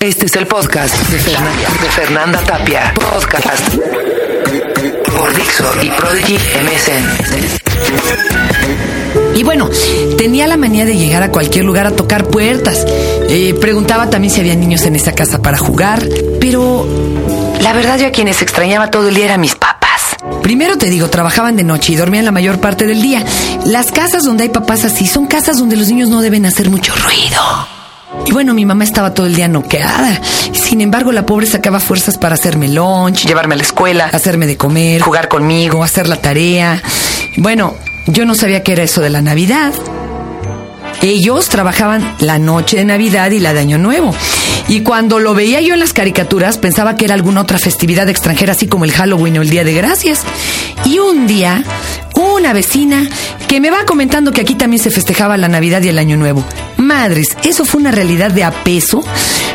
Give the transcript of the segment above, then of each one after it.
Este es el podcast de Fernanda, de Fernanda Tapia. Podcast por Dixo y Prodigy MSN. Y bueno, tenía la manía de llegar a cualquier lugar a tocar puertas. Eh, preguntaba también si había niños en esa casa para jugar, pero la verdad yo a quienes extrañaba todo el día eran mis papás. Primero te digo, trabajaban de noche y dormían la mayor parte del día. Las casas donde hay papás así son casas donde los niños no deben hacer mucho ruido. Y bueno, mi mamá estaba todo el día noqueada. Sin embargo, la pobre sacaba fuerzas para hacerme lunch, llevarme a la escuela, hacerme de comer, jugar conmigo, hacer la tarea. Bueno, yo no sabía qué era eso de la Navidad. Ellos trabajaban la noche de Navidad y la de Año Nuevo. Y cuando lo veía yo en las caricaturas, pensaba que era alguna otra festividad extranjera, así como el Halloween o el Día de Gracias. Y un día, una vecina que me va comentando que aquí también se festejaba la Navidad y el Año Nuevo. Madres, eso fue una realidad de apeso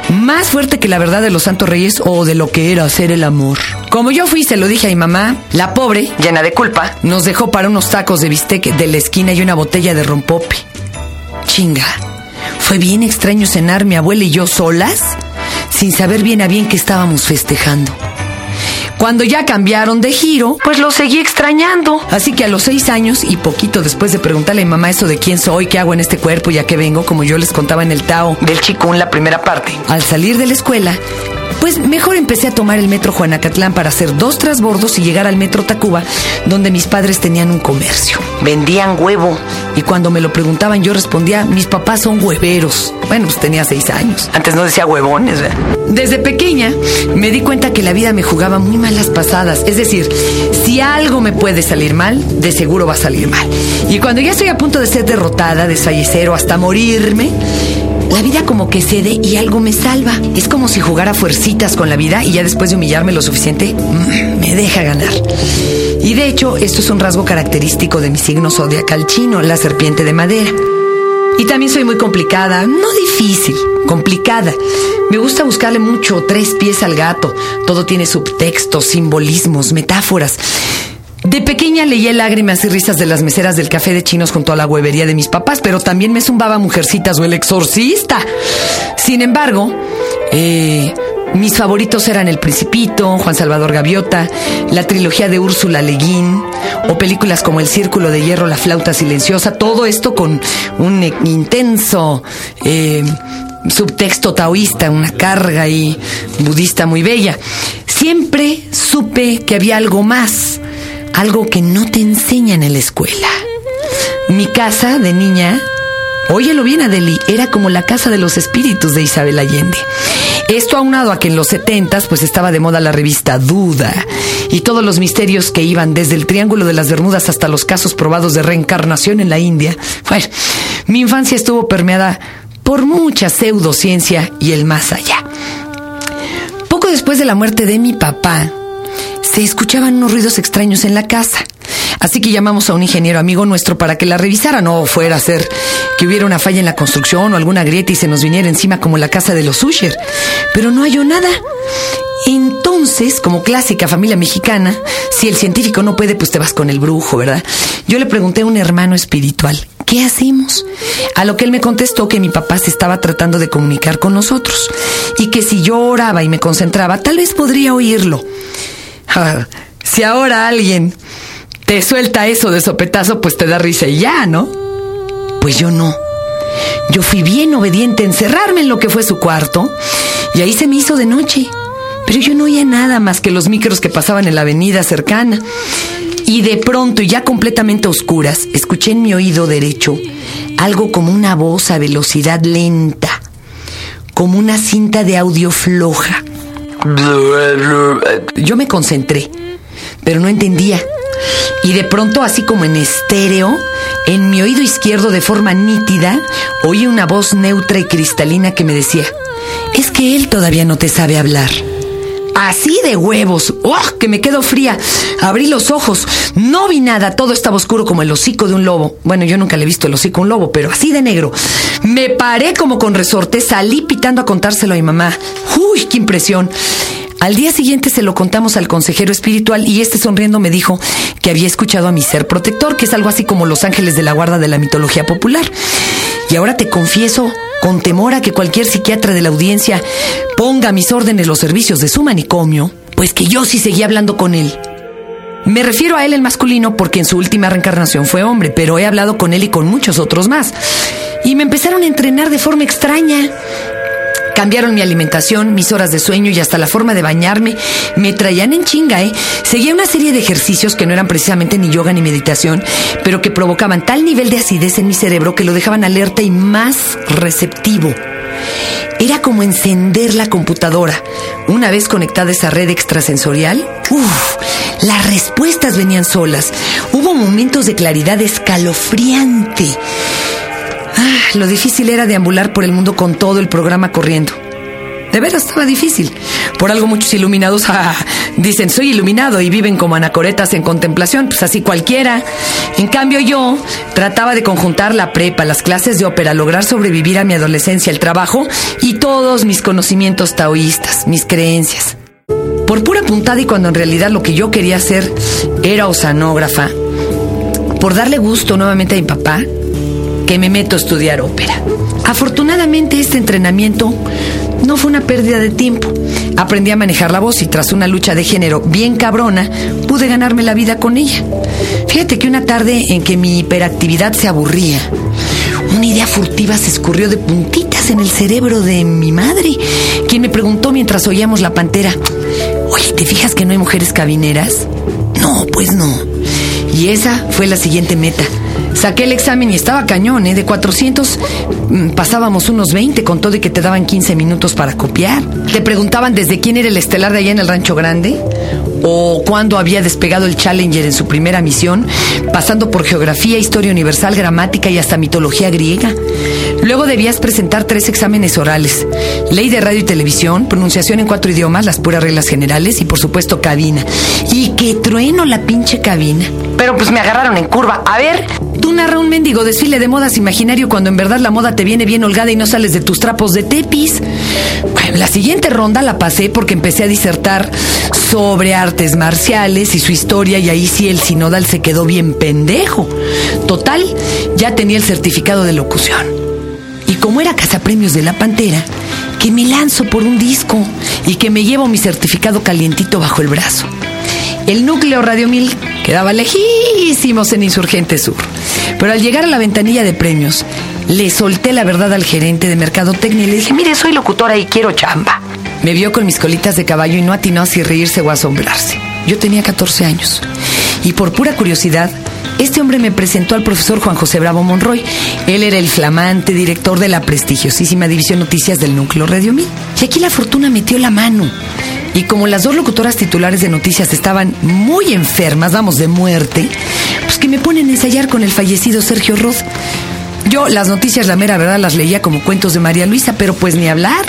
más fuerte que la verdad de los Santos Reyes o de lo que era hacer el amor. Como yo fui, se lo dije a mi mamá, la pobre, llena de culpa, nos dejó para unos tacos de bistec de la esquina y una botella de rompope. Chinga. Fue bien extraño cenar mi abuela y yo solas, sin saber bien a bien que estábamos festejando. Cuando ya cambiaron de giro, pues lo seguí extrañando. Así que a los seis años y poquito después de preguntarle a mi mamá eso de quién soy, qué hago en este cuerpo y a qué vengo, como yo les contaba en el Tao del Chicún la primera parte, al salir de la escuela, pues mejor empecé a tomar el metro Juanacatlán para hacer dos trasbordos y llegar al metro Tacuba, donde mis padres tenían un comercio. Vendían huevo. Y cuando me lo preguntaban, yo respondía: Mis papás son hueveros. Bueno, pues tenía seis años. Antes no decía huevones, ¿verdad? Desde pequeña me di cuenta que la vida me jugaba muy malas pasadas. Es decir, si algo me puede salir mal, de seguro va a salir mal. Y cuando ya estoy a punto de ser derrotada, desfallecer o hasta morirme, la vida que cede y algo me salva. Es como si jugara fuercitas con la vida y ya después de humillarme lo suficiente, mm, me deja ganar. Y de hecho, esto es un rasgo característico de mi signo zodiacal chino, la serpiente de madera. Y también soy muy complicada, no difícil, complicada. Me gusta buscarle mucho tres pies al gato. Todo tiene subtextos, simbolismos, metáforas. De pequeña leía lágrimas y risas de las meseras del café de chinos junto a la huevería de mis papás, pero también me zumbaba Mujercitas o El Exorcista. Sin embargo, eh, mis favoritos eran El Principito, Juan Salvador Gaviota, la trilogía de Úrsula Leguín, o películas como El Círculo de Hierro, La Flauta Silenciosa, todo esto con un intenso eh, subtexto taoísta, una carga y budista muy bella. Siempre supe que había algo más algo que no te enseñan en la escuela. Mi casa de niña, óyelo bien Adeli, era como la casa de los espíritus de Isabel Allende. Esto aunado a que en los setentas pues estaba de moda la revista Duda y todos los misterios que iban desde el Triángulo de las Bermudas hasta los casos probados de reencarnación en la India. Bueno, mi infancia estuvo permeada por mucha pseudociencia y el más allá. Poco después de la muerte de mi papá, se escuchaban unos ruidos extraños en la casa. Así que llamamos a un ingeniero amigo nuestro para que la revisara, no fuera a ser que hubiera una falla en la construcción o alguna grieta y se nos viniera encima como la casa de los Usher. Pero no halló nada. Entonces, como clásica familia mexicana, si el científico no puede, pues te vas con el brujo, ¿verdad? Yo le pregunté a un hermano espiritual, ¿qué hacemos? A lo que él me contestó que mi papá se estaba tratando de comunicar con nosotros y que si yo oraba y me concentraba, tal vez podría oírlo. si ahora alguien te suelta eso de sopetazo, pues te da risa y ya, ¿no? Pues yo no. Yo fui bien obediente a encerrarme en lo que fue su cuarto y ahí se me hizo de noche. Pero yo no oía nada más que los micros que pasaban en la avenida cercana. Y de pronto, y ya completamente oscuras, escuché en mi oído derecho algo como una voz a velocidad lenta, como una cinta de audio floja. Yo me concentré, pero no entendía. Y de pronto, así como en estéreo, en mi oído izquierdo de forma nítida, oí una voz neutra y cristalina que me decía, es que él todavía no te sabe hablar. Así de huevos. ¡Oh! Que me quedo fría. Abrí los ojos. No vi nada. Todo estaba oscuro como el hocico de un lobo. Bueno, yo nunca le he visto el hocico a un lobo, pero así de negro. Me paré como con resorte. Salí pitando a contárselo a mi mamá. ¡Uy, qué impresión! Al día siguiente se lo contamos al consejero espiritual y este sonriendo me dijo que había escuchado a mi ser protector, que es algo así como los ángeles de la guarda de la mitología popular. Y ahora te confieso, con temor a que cualquier psiquiatra de la audiencia ponga a mis órdenes los servicios de su manicomio, pues que yo sí seguía hablando con él. Me refiero a él en masculino porque en su última reencarnación fue hombre, pero he hablado con él y con muchos otros más. Y me empezaron a entrenar de forma extraña. Cambiaron mi alimentación, mis horas de sueño y hasta la forma de bañarme. Me traían en chinga, ¿eh? Seguía una serie de ejercicios que no eran precisamente ni yoga ni meditación, pero que provocaban tal nivel de acidez en mi cerebro que lo dejaban alerta y más receptivo. Era como encender la computadora. Una vez conectada esa red extrasensorial, uff, las respuestas venían solas. Hubo momentos de claridad escalofriante. Lo difícil era deambular por el mundo con todo el programa corriendo. De veras estaba difícil. Por algo muchos iluminados ah, dicen soy iluminado y viven como anacoretas en contemplación, pues así cualquiera. En cambio yo trataba de conjuntar la prepa, las clases de ópera, lograr sobrevivir a mi adolescencia, el trabajo y todos mis conocimientos taoístas, mis creencias. Por pura puntada y cuando en realidad lo que yo quería hacer era osanógrafa, por darle gusto nuevamente a mi papá, que me meto a estudiar ópera. Afortunadamente este entrenamiento no fue una pérdida de tiempo. Aprendí a manejar la voz y tras una lucha de género bien cabrona, pude ganarme la vida con ella. Fíjate que una tarde en que mi hiperactividad se aburría, una idea furtiva se escurrió de puntitas en el cerebro de mi madre, quien me preguntó mientras oíamos la pantera, oye, ¿te fijas que no hay mujeres cabineras? No, pues no. Y esa fue la siguiente meta Saqué el examen y estaba cañón, ¿eh? De 400 mm, pasábamos unos 20 con todo y que te daban 15 minutos para copiar. Te preguntaban desde quién era el estelar de allá en el Rancho Grande o cuándo había despegado el Challenger en su primera misión, pasando por geografía, historia universal, gramática y hasta mitología griega. Luego debías presentar tres exámenes orales. Ley de radio y televisión, pronunciación en cuatro idiomas, las puras reglas generales y por supuesto cabina. Y qué trueno la pinche cabina. Pero pues me agarraron en curva. A ver, tú narra un mendigo desfile de modas imaginario cuando en verdad la moda te viene bien holgada y no sales de tus trapos de tepis. Bueno, la siguiente ronda la pasé porque empecé a disertar sobre artes marciales y su historia y ahí sí el sinodal se quedó bien pendejo. Total, ya tenía el certificado de locución. Y como era cazapremios de la Pantera, que me lanzo por un disco y que me llevo mi certificado calientito bajo el brazo. El núcleo Radio 1000 quedaba lejísimos en Insurgente Sur. Pero al llegar a la ventanilla de premios, le solté la verdad al gerente de Mercadotecnia y le dije, mire, soy locutora y quiero chamba. Me vio con mis colitas de caballo y no atinó si reírse o asombrarse. Yo tenía 14 años. Y por pura curiosidad, este hombre me presentó al profesor Juan José Bravo Monroy. Él era el flamante director de la prestigiosísima división Noticias del Núcleo Radio 1000. Y aquí la fortuna metió la mano. Y como las dos locutoras titulares de noticias estaban muy enfermas, vamos, de muerte, pues que me ponen a ensayar con el fallecido Sergio Roth. Yo las noticias, la mera verdad, las leía como cuentos de María Luisa, pero pues ni hablar.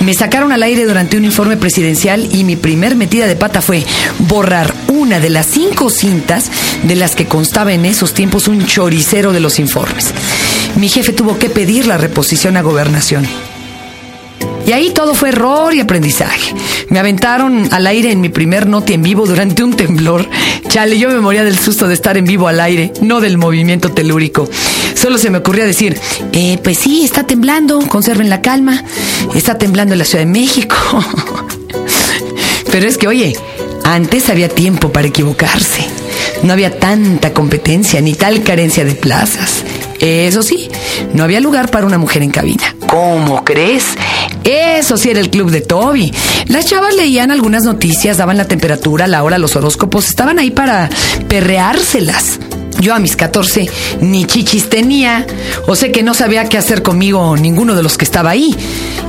Me sacaron al aire durante un informe presidencial y mi primer metida de pata fue borrar una de las cinco cintas de las que constaba en esos tiempos un choricero de los informes. Mi jefe tuvo que pedir la reposición a gobernación. Y ahí todo fue error y aprendizaje. Me aventaron al aire en mi primer noti en vivo durante un temblor. Chale, yo me moría del susto de estar en vivo al aire, no del movimiento telúrico. Solo se me ocurría decir, eh, pues sí, está temblando, conserven la calma. Está temblando en la Ciudad de México. Pero es que, oye, antes había tiempo para equivocarse. No había tanta competencia ni tal carencia de plazas. Eso sí, no había lugar para una mujer en cabina. ¿Cómo crees? Eso sí era el club de Toby. Las chavas leían algunas noticias, daban la temperatura, la hora, los horóscopos, estaban ahí para perreárselas. Yo a mis 14 ni chichis tenía, o sé que no sabía qué hacer conmigo ninguno de los que estaba ahí.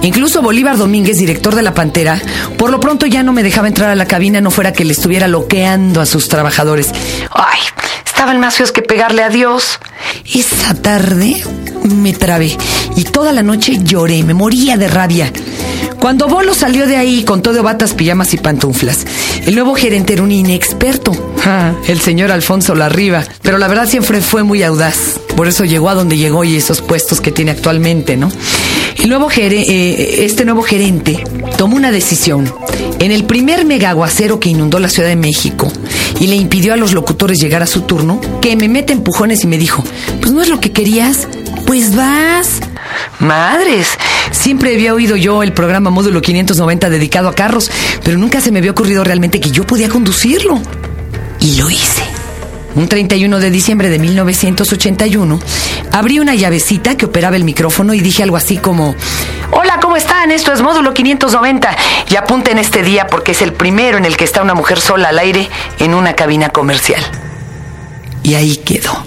Incluso Bolívar Domínguez, director de La Pantera, por lo pronto ya no me dejaba entrar a la cabina, no fuera que le estuviera loqueando a sus trabajadores. Ay, estaban más feos que pegarle a Dios. Esa tarde me trabé y toda la noche lloré, me moría de rabia. Cuando Bolo salió de ahí con todo batas, pijamas y pantuflas, el nuevo gerente era un inexperto, el señor Alfonso Larriba, pero la verdad siempre fue muy audaz. Por eso llegó a donde llegó y esos puestos que tiene actualmente, ¿no? El nuevo eh, este nuevo gerente tomó una decisión. En el primer megaguacero que inundó la Ciudad de México y le impidió a los locutores llegar a su turno, que me mete empujones y me dijo, pues no es lo que querías, Pues vas. Madres, siempre había oído yo el programa Módulo 590 dedicado a carros, pero nunca se me había ocurrido realmente que yo podía conducirlo. Y lo hice. Un 31 de diciembre de 1981, abrí una llavecita que operaba el micrófono y dije algo así como, Hola, ¿cómo están? Esto es Módulo 590 y apunten este día porque es el primero en el que está una mujer sola al aire en una cabina comercial. Y ahí quedó.